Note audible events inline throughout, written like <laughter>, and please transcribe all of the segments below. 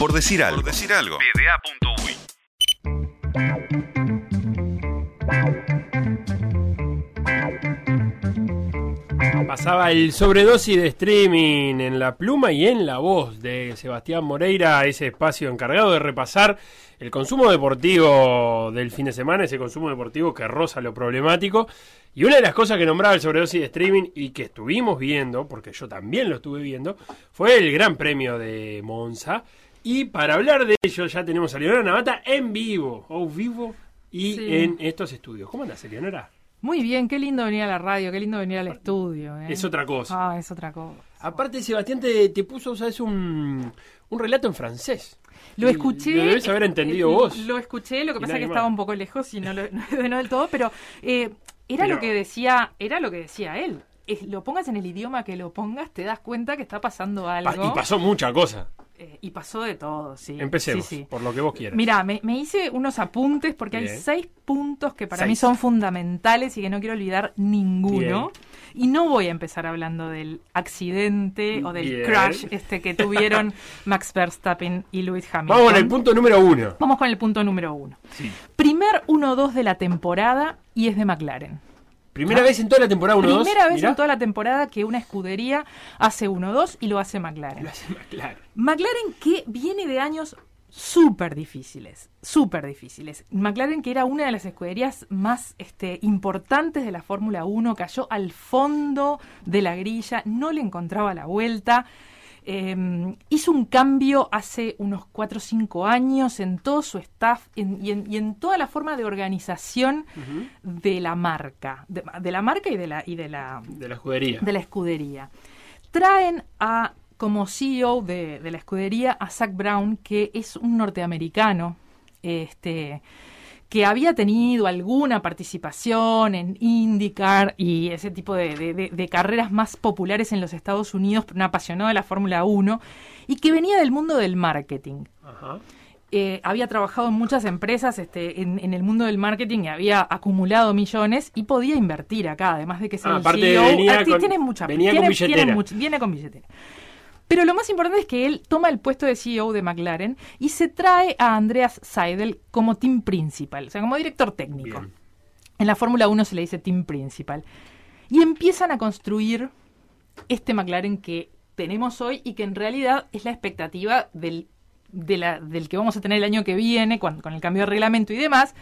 Por decir algo. Por decir algo. Pasaba el sobredosis de streaming en la pluma y en la voz de Sebastián Moreira, ese espacio encargado de repasar el consumo deportivo del fin de semana, ese consumo deportivo que roza lo problemático. Y una de las cosas que nombraba el sobredosis de streaming y que estuvimos viendo, porque yo también lo estuve viendo, fue el Gran Premio de Monza. Y para hablar de ello ya tenemos a Leonora Navata en vivo, o vivo, y en estos estudios. ¿Cómo andas, Leonora? Muy bien, qué lindo venir a la radio, qué lindo venir al estudio. ¿eh? Es otra cosa. Ah, es otra cosa. Aparte, Sebastián te, te puso, ¿sabes? Un, un relato en francés. Lo escuché. Lo debes haber entendido vos. Lo escuché, lo que pasa es que estaba un poco lejos y no, lo, <laughs> no, del todo, pero eh, era lo que decía, era lo que decía él. lo pongas en el idioma que lo pongas, te das cuenta que está pasando algo. Y pasó mucha cosa. Eh, y pasó de todo, sí. Empecemos, por lo que vos quieras. Mira, me, hice unos apuntes porque hay seis puntos que para mí son fundamentales y que no quiero olvidar ninguno. Y no voy a empezar hablando del accidente o del crash este que tuvieron <laughs> Max Verstappen y Lewis Hamilton. Vamos con el punto número uno. Vamos con el punto número uno. Primer 1-2 de la temporada y es de McLaren. Primera vez en toda la temporada 1-2. Primera vez en toda la temporada que una escudería hace 1-2 y lo hace McLaren. Lo hace McLaren. McLaren que viene de años súper difíciles, súper difíciles. McLaren, que era una de las escuderías más este, importantes de la Fórmula 1, cayó al fondo de la grilla, no le encontraba la vuelta. Em, hizo un cambio hace unos 4 o 5 años en todo su staff y, en, toda la forma de organización de la marca, de, la marca y de la, y de la, de la escudería. De la escudería. Traen a como CEO de, de la escudería a Zach Brown, que es un norteamericano, este, que había tenido alguna participación en IndyCar y ese tipo de, carreras más populares en los Estados Unidos, un apasionado de la Fórmula 1, y que venía del mundo del marketing. Eh, había trabajado en muchas empresas este, en, el mundo del marketing y había acumulado millones y podía invertir acá, además de que sea ah, Venía ah, tiene mucha, venía con billetera. viene con billetera. Pero lo más importante es que él toma el puesto de CEO de McLaren y se trae a Andreas Seidel como team principal, o sea, como director técnico. En la Fórmula 1 se le dice team principal. Y empiezan a construir este McLaren que tenemos hoy y que en realidad es la expectativa del, del que vamos a tener el año que viene con, con el cambio de reglamento y demás,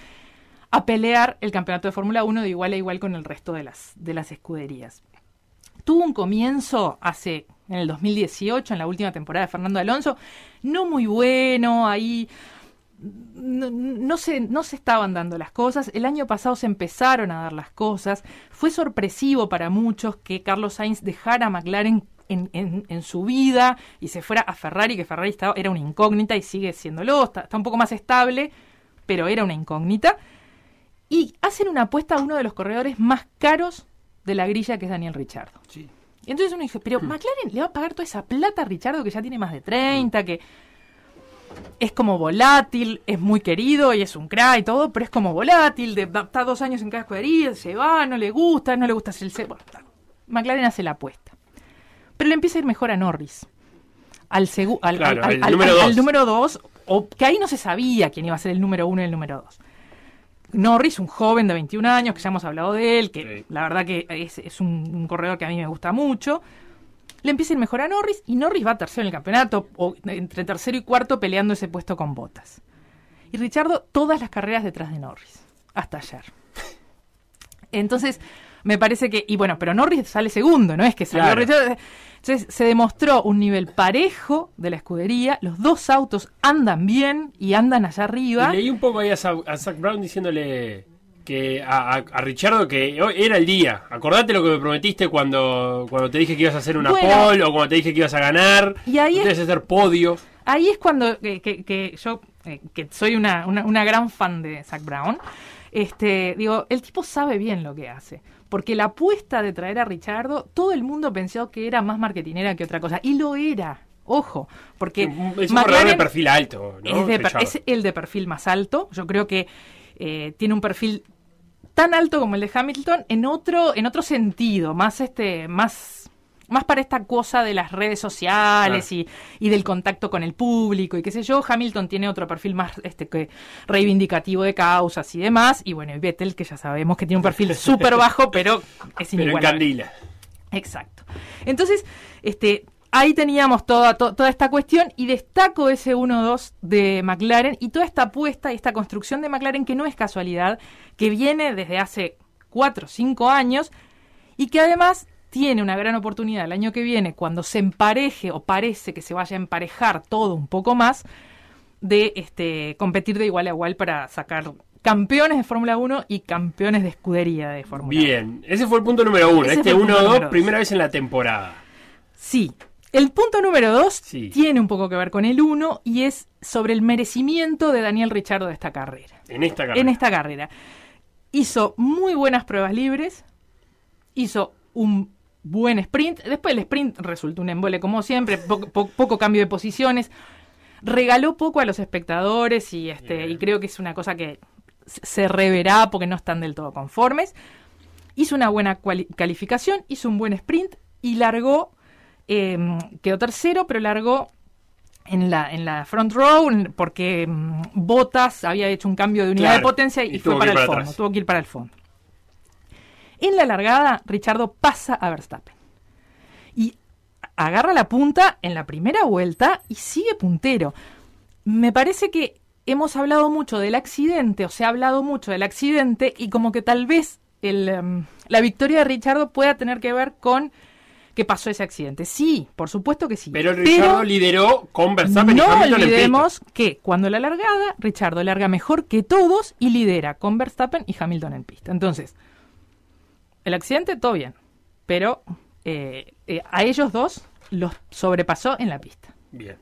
a pelear el campeonato de Fórmula 1 de igual a igual con el resto de las, de las escuderías. Tuvo un comienzo hace en el 2018, en la última temporada de Fernando Alonso, no muy bueno, ahí no, se, no se estaban dando las cosas, el año pasado se empezaron a dar las cosas, fue sorpresivo para muchos que Carlos Sainz dejara a McLaren en, en, su vida y se fuera a Ferrari, que Ferrari estaba, era una incógnita y sigue siéndolo, está, está un poco más estable, pero era una incógnita. Y hacen una apuesta a uno de los corredores más caros de la grilla, que es Daniel Richardo. Sí. Entonces uno dice, pero hmm. McLaren le va a pagar toda esa plata a Richardo que ya tiene más de 30, que es como volátil, es muy querido y es un crack y todo, pero es como volátil, de, está dos años en cada escudería, se va, no le gusta, no le gusta el C. McLaren hace la apuesta. Pero le empieza a ir mejor a Norris. Al, al, número dos, o que ahí no se sabía quién iba a ser el número uno y el número dos. Norris, un joven de 21 años, que ya hemos hablado de él, que la verdad que es, un, corredor que a mí me gusta mucho. Le empieza a ir mejor a Norris y Norris va tercero en el campeonato, o entre tercero y cuarto peleando ese puesto con botas. Y Richardo, todas las carreras detrás de Norris, hasta ayer. Entonces, me parece que, y bueno, pero Norris sale segundo, ¿no? Es que salió Richardo. Entonces se demostró un nivel parejo de la escudería, los dos autos andan bien y andan allá arriba. Y leí un poco ahí a, Zach Brown diciéndole que a, a, Richardo que hoy era el día. Acordate lo que me prometiste cuando, cuando te dije que ibas a hacer una pole o cuando te dije que ibas a ganar. Y ahí es, a hacer podio. Ahí es cuando que, yo, eh, que soy una, una, una gran fan de Zach Brown, este, digo, el tipo sabe bien lo que hace porque la apuesta de traer a Richardo, todo el mundo pensó que era más marketinera que otra cosa, y lo era. Ojo, porque es un de perfil alto, es, el de perfil más alto. Yo creo que eh, tiene un perfil tan alto como el de Hamilton en otro en otro sentido, más este más más para esta cosa de las redes sociales y, y, del contacto con el público y qué sé yo. Hamilton tiene otro perfil más este que reivindicativo de causas y demás. Y bueno, y Vettel, que ya sabemos que tiene un perfil <laughs> súper bajo, pero es inigualable. Exacto. Entonces, este, ahí teníamos toda, toda esta cuestión y destaco ese 1-2 de McLaren y toda esta apuesta y esta construcción de McLaren que no es casualidad, que viene desde hace 4 o 5 años y que además tiene una gran oportunidad el año que viene, cuando se empareje o parece que se vaya a emparejar todo un poco más, de este, competir de igual a igual para sacar campeones de Fórmula 1 y campeones de escudería de Fórmula 1. Bien, ese fue el punto número uno. este 1-2, primera vez en la temporada. Sí, el punto número dos tiene un poco que ver con el uno y es sobre el merecimiento de Daniel Richardo de esta carrera. En esta carrera. En esta carrera. Hizo muy buenas pruebas libres, hizo un buen sprint, después el sprint resultó un embole como siempre, poco, cambio de posiciones, regaló poco a los espectadores y, este, y creo que es una cosa que se reverá porque no están del todo conformes. Hizo una buena calificación, hizo un buen sprint y largó Em, quedó tercero, pero largó en la, en la front row porque em, Botas había hecho un cambio de unidad de potencia y, fue para el fondo, tuvo que ir para el fondo. En la largada, Richardo pasa a Verstappen y agarra la punta en la primera vuelta y sigue puntero. Me parece que hemos hablado mucho del accidente, o se ha hablado mucho del accidente y como que tal vez el, em, la victoria de Richardo pueda tener que ver con ¿Qué pasó ese accidente. Sí, por supuesto que sí. Pero Richardo lideró con Verstappen no y olvidemos que cuando la largada, Richardo larga mejor que todos y lidera con Verstappen y Hamilton en pista. Entonces, el accidente, todo bien. Pero eh, eh, a ellos dos los sobrepasó en la pista. Bien.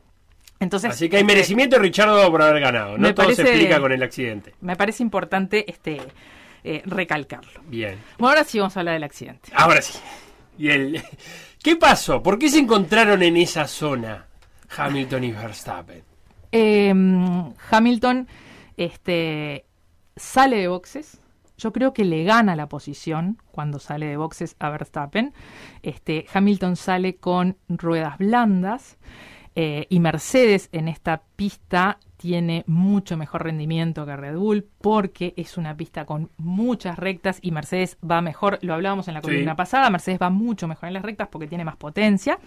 Entonces, Así que hay merecimiento de Richardo por haber ganado. No todo se explica con el accidente. Me parece importante este eh, recalcarlo. Bien. Bueno, ahora sí vamos a hablar del accidente. Ahora sí. Y el, <laughs> ¿Qué pasó? ¿Por qué se encontraron en esa zona Hamilton y Verstappen? Em, Hamilton este, sale de boxes. Yo creo que le gana la posición cuando sale de boxes a Verstappen. Este, Hamilton sale con ruedas blandas eh, y Mercedes en esta pista tiene mucho mejor rendimiento que Red Bull porque es una pista con muchas rectas y Mercedes va mejor, lo hablábamos en la columna pasada, Mercedes va mucho mejor en las rectas porque tiene más potencia.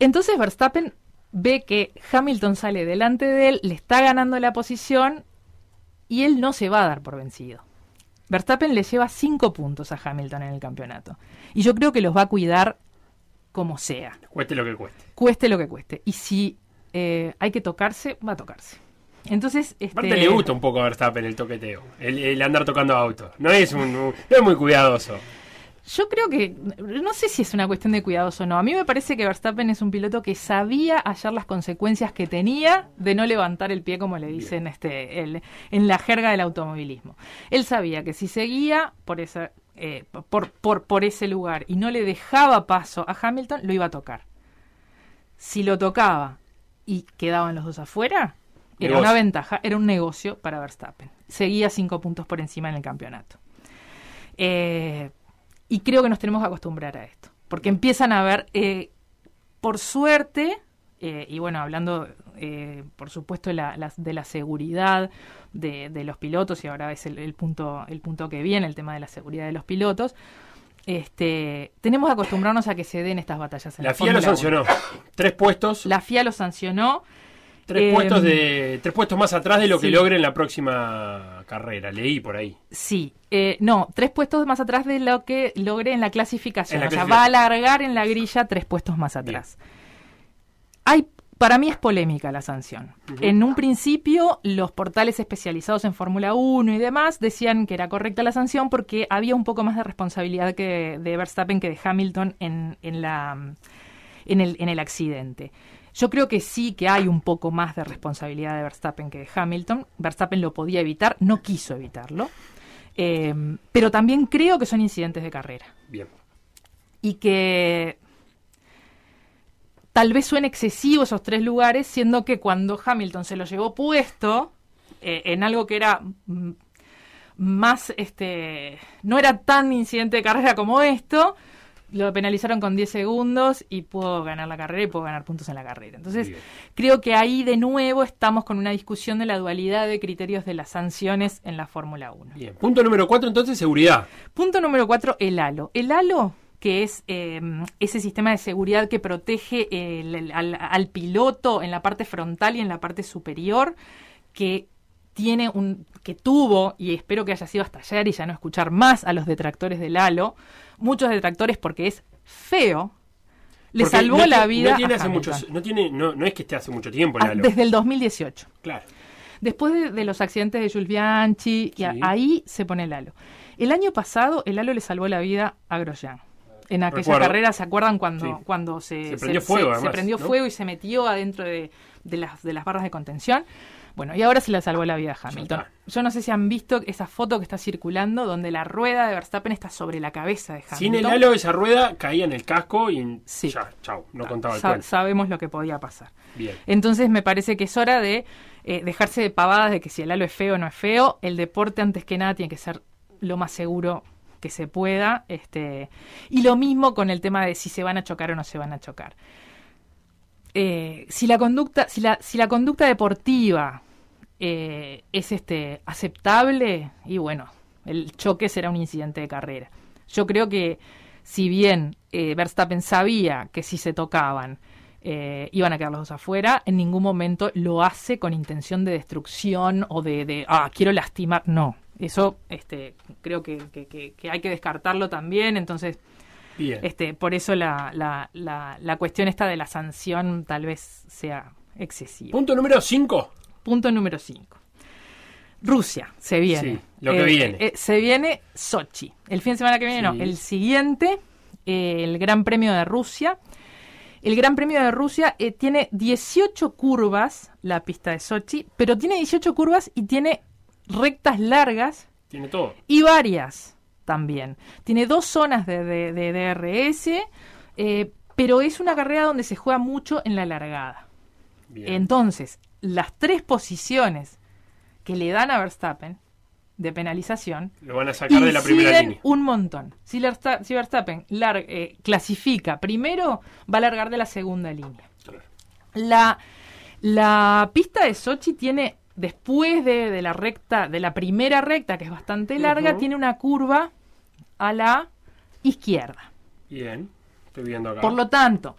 Entonces Verstappen ve que Hamilton sale delante de él, le está ganando la posición y él no se va a dar por vencido. Verstappen le lleva cinco puntos a Hamilton en el campeonato. Y yo creo que los va a cuidar como sea. Cueste lo que cueste. Cueste lo que cueste. Y si eh, hay que tocarse, va a tocarse. Entonces, este... Aparte le gusta un poco a Verstappen el toqueteo, el, andar tocando autos. No es, un, es muy cuidadoso. Yo creo que, no sé si es una cuestión de cuidadoso o no. A mí me parece que Verstappen es un piloto que sabía hallar las consecuencias que tenía de no levantar el pie, como le dicen este, en la jerga del automovilismo. Él sabía que si seguía por, esa, eh, por, por, por ese lugar y no le dejaba paso a Hamilton, lo iba a tocar. Si lo tocaba y quedaban los dos afuera, era una ventaja, era un negocio para Verstappen. Seguía cinco puntos por encima en el campeonato. Eh, y creo que nos tenemos que acostumbrar a esto, porque empiezan a ver, eh, por suerte, eh, y bueno, hablando por supuesto de la, de la seguridad de, los pilotos, y ahora es el, punto, el punto que viene, el tema de la seguridad de los pilotos, este, tenemos que acostumbrarnos a que se den estas batallas. En la, FIA lo sancionó. Tres puestos. La FIA lo sancionó. Tres, puestos de, tres puestos más atrás de lo que logre en la próxima carrera. Leí por ahí. Sí. Eh, no, tres puestos más atrás de lo que logre en la clasificación. o sea, va a alargar en la grilla tres puestos más atrás. Hay para mí es polémica la sanción. En un principio, los portales especializados en Fórmula 1 y demás decían que era correcta la sanción porque había un poco más de responsabilidad que de Verstappen que de Hamilton en, en, la, en, el, en el accidente. Yo creo que sí que hay un poco más de responsabilidad de Verstappen que de Hamilton. Verstappen lo podía evitar, no quiso evitarlo. Eh, pero también creo que son incidentes de carrera. Bien. Y que tal vez suene excesivo esos tres lugares, siendo que cuando Hamilton se lo llevó puesto eh, en algo que era mm, más, este, no era tan incidente de carrera como esto, lo penalizaron con 10 segundos y pudo ganar la carrera y pudo ganar puntos en la carrera. Entonces, Bien. creo que ahí de nuevo estamos con una discusión de la dualidad de criterios de las sanciones en la Fórmula 1. Bien. Punto número 4, entonces, seguridad. Punto número 4, el halo. El halo que es eh, ese sistema de seguridad que protege el- el- al, al piloto en la parte frontal y en la parte superior, que tiene un que tuvo y espero que haya sido hasta ayer y ya no escuchar más a los detractores del halo, muchos detractores porque es feo. Le Porque salvó no la vida No, tiene a hace Hamilton. muchos, no, tiene, no, no es que esté hace mucho tiempo, Ah, Lalo. desde el 2018. Claro. Después de, de los accidentes de Jules Bianchi, y ahí se pone el halo. El año pasado, el halo le salvó la vida a Grosjean. En aquella Recuerdo. carrera, ¿se acuerdan cuando, Sí. cuando se, Se prendió fuego, se además, prendió ¿no? fuego y se metió adentro de, de las, de las barras de contención? Bueno, y ahora se le salvó la vida a Hamilton. Yo no sé si han visto esa foto que está circulando donde la rueda de Verstappen está sobre la cabeza de Hamilton. Sin el halo, esa rueda caía en el casco y Sí. ya, chau, no contaba el Sa- cuento. sabemos lo que podía pasar. Bien. Entonces me parece que es hora de eh, dejarse de pavadas de que si el halo es feo o no es feo. El deporte antes que nada tiene que ser lo más seguro que se pueda. Este, y lo mismo con el tema de si se van a chocar o no se van a chocar. Eh, si la conducta, si la, si la conducta deportiva eh, es este aceptable, y bueno, el choque será un incidente de carrera. Yo creo que si bien eh, Verstappen sabía que si se tocaban iban a quedar los dos afuera, en ningún momento lo hace con intención de destrucción o de, ah, quiero lastimar. No, eso este, creo que hay que descartarlo también. Entonces, Bien. este, por eso la, la, la, la cuestión esta de la sanción tal vez sea excesiva. Punto número 5. Punto número 5. Rusia, se viene. Sí, lo que viene. eh, se viene Sochi. El fin de semana que viene, Sí. no. El siguiente, eh, el Gran Premio de Rusia. El Gran Premio de Rusia eh, tiene 18 curvas, la pista de Sochi, pero tiene 18 curvas y tiene rectas largas Tiene todo. y varias también. Tiene dos zonas de, de- de DRS, eh, pero es una carrera donde se juega mucho en la largada. Bien. Entonces, las tres posiciones que le dan a Verstappen de penalización Lo van a sacar de la primera línea. un montón. Si, Versta- si Verstappen eh, clasifica primero, va a largar de la segunda línea. La, la pista de Sochi tiene, después de, de la recta, de la primera recta, que es bastante larga, tiene una curva a la izquierda. Bien. Estoy viendo acá. Por lo tanto,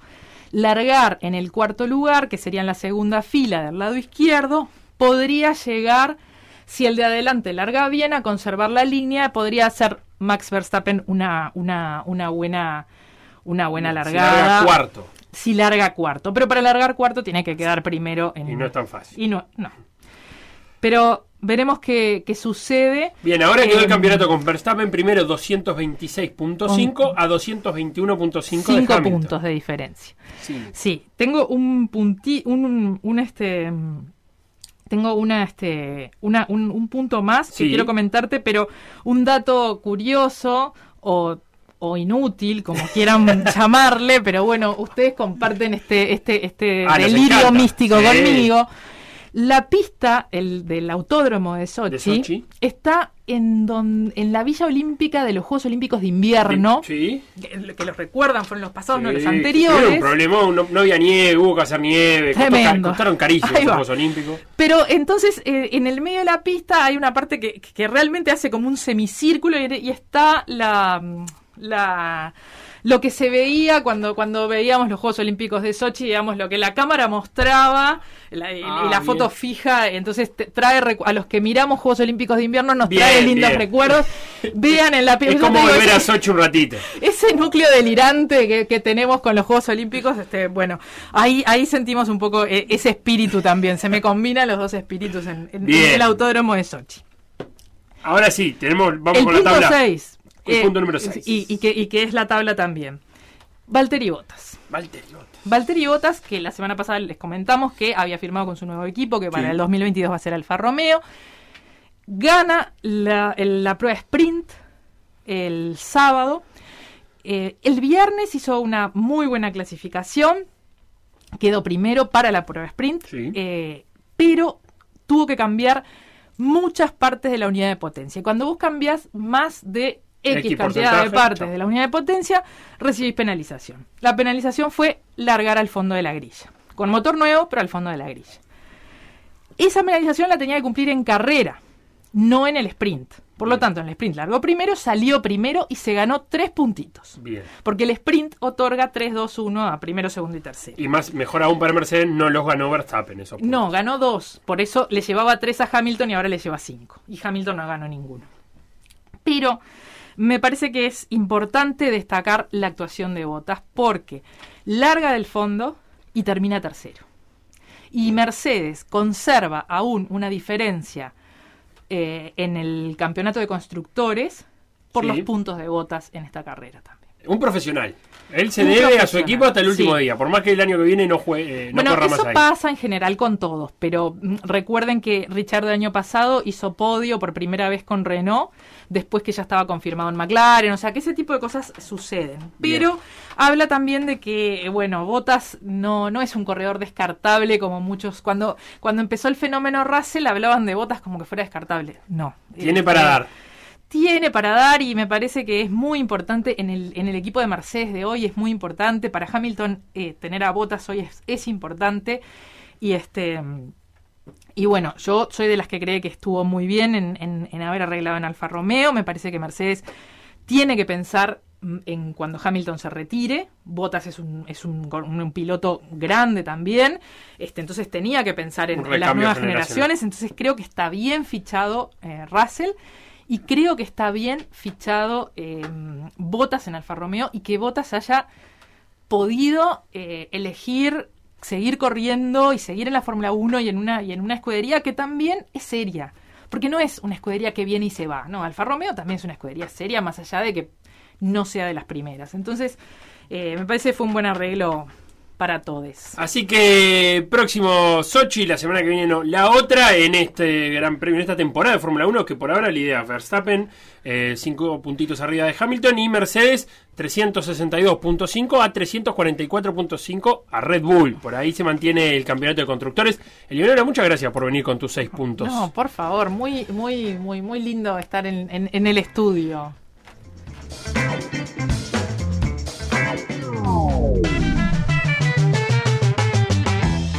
largar en el cuarto lugar, que sería en la segunda fila del lado izquierdo, podría llegar, si el de adelante larga bien, a conservar la línea, podría hacer Max Verstappen una, una, una buena una buena Si largada. larga cuarto. Si larga cuarto. Pero para largar cuarto tiene que quedar primero en. Y no es tan fácil. Y no, no. Pero veremos qué, qué sucede. Bien, ahora quedó el Eh, campeonato con Verstappen primero 226.5 a 221.5 de Cinco Hamilton. puntos de diferencia. Sí. Sí, tengo un punti, un, un este, tengo una, este, una, un, un punto más que Sí. quiero comentarte, pero un dato curioso o, o inútil, como quieran <laughs> llamarle, pero bueno, ustedes comparten este, este, este Ah, delirio místico Sí. conmigo. La pista el, del autódromo de Sochi, De Sochi. está en, don- en la Villa Olímpica de los Juegos Olímpicos de Invierno, Sí. que, que los recuerdan, fueron los pasados, no Sí, los tuvieron anteriores. un problemón, no, no había nieve, hubo que hacer nieve, Tremendo. costaron carísimos los. Juegos Olímpicos. Pero entonces eh, en el medio de la pista hay una parte que, que realmente hace como un semicírculo y, y está la, la lo que se veía cuando, cuando veíamos los Juegos Olímpicos de Sochi, digamos, lo que la cámara mostraba la- y, Ah, y la foto fija, entonces te- trae a los que miramos Juegos Olímpicos de invierno nos Bien, trae lindos bien. recuerdos. <laughs> Vean en la Es como volver a Sochi un ratito. ese núcleo delirante que, que tenemos con los Juegos Olímpicos, este, bueno, ahí, ahí sentimos un poco eh, ese espíritu también. Se me combinan los dos espíritus en, en- Bien. en el autódromo de Sochi. Ahora sí, tenemos, vamos el con la tabla. 6. El punto número seis. Y, y que, y que es la tabla también. Valtteri Bottas. Valtteri Bottas. Valtteri Bottas, que la semana pasada les comentamos que había firmado con su nuevo equipo, que para Sí. el 2022 va a ser Alfa Romeo. Gana la, el- la prueba sprint el sábado. Eh, el viernes hizo una muy buena clasificación. Quedó primero para la prueba sprint. Sí. eh, pero tuvo que cambiar muchas partes de la unidad de potencia. Cuando vos cambias más de X, cantidad de partes de la unidad de potencia, recibís penalización. La penalización fue largar al fondo de la grilla, con motor nuevo, pero al fondo de la grilla. Esa penalización la tenía que cumplir en carrera, no en el sprint. Por lo tanto, en el sprint largó primero, salió primero y se ganó tres puntitos. Bien. Porque el sprint otorga 3, 2, 1 a primero, segundo y tercero. Y más, mejor aún para Mercedes, no los ganó Verstappen. Eso no, ganó dos. Por eso le llevaba tres a Hamilton y ahora le lleva cinco. Y Hamilton no ganó ninguno. Pero me parece que es importante destacar la actuación de Bottas porque larga del fondo y termina tercero. Y Mercedes conserva aún una diferencia eh, en el campeonato de constructores por los puntos de botas en esta carrera también. Un profesional. Él se debe a su equipo hasta el último día, por más que el año que viene no juegue. Eh, bueno, eso pasa en general con todos, pero mm, recuerden que Richard el año pasado hizo podio por primera vez con Renault, después que ya estaba confirmado en McLaren, o sea que ese tipo de cosas suceden. Pero habla también de que, bueno, Bottas no, no es un corredor descartable como muchos. Cuando, cuando empezó el fenómeno Russell hablaban de Bottas como que fuera descartable. No. Tiene para dar tiene para dar y me parece que es muy importante en el, en el equipo de Mercedes de hoy, es muy importante. Para Hamilton eh, tener a Botas hoy es, es, importante. Y este y bueno, yo soy de las que cree que estuvo muy bien en, en, haber arreglado en Alfa Romeo. Me parece que Mercedes tiene que pensar mm, en cuando Hamilton se retire. Botas es un, es un, un, piloto grande también. Este, entonces tenía que pensar en, las nuevas generaciones. Entonces creo que está bien fichado eh, Russell. Y creo que está bien fichado eh, Botas en Alfa Romeo y que Botas haya podido eh, elegir seguir corriendo y seguir en la Fórmula 1 y en, una, y en una escudería que también es seria. Porque no es una escudería que viene y se va. No, Alfa Romeo también es una escudería seria, más allá de que no sea de las primeras. Entonces, eh, me parece que fue un buen arreglo para todos. Así que próximo Sochi, la semana que viene no, la otra en este Gran Premio, en esta temporada de Fórmula 1, que por ahora la idea Verstappen, eh, cinco puntitos arriba de Hamilton y Mercedes 362.5 a 344.5 a Red Bull. Por ahí se mantiene el campeonato de constructores. Eleonora, muchas gracias por venir con tus seis puntos. No, por favor, muy, muy, muy, muy lindo estar en, en el estudio.